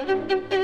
Musik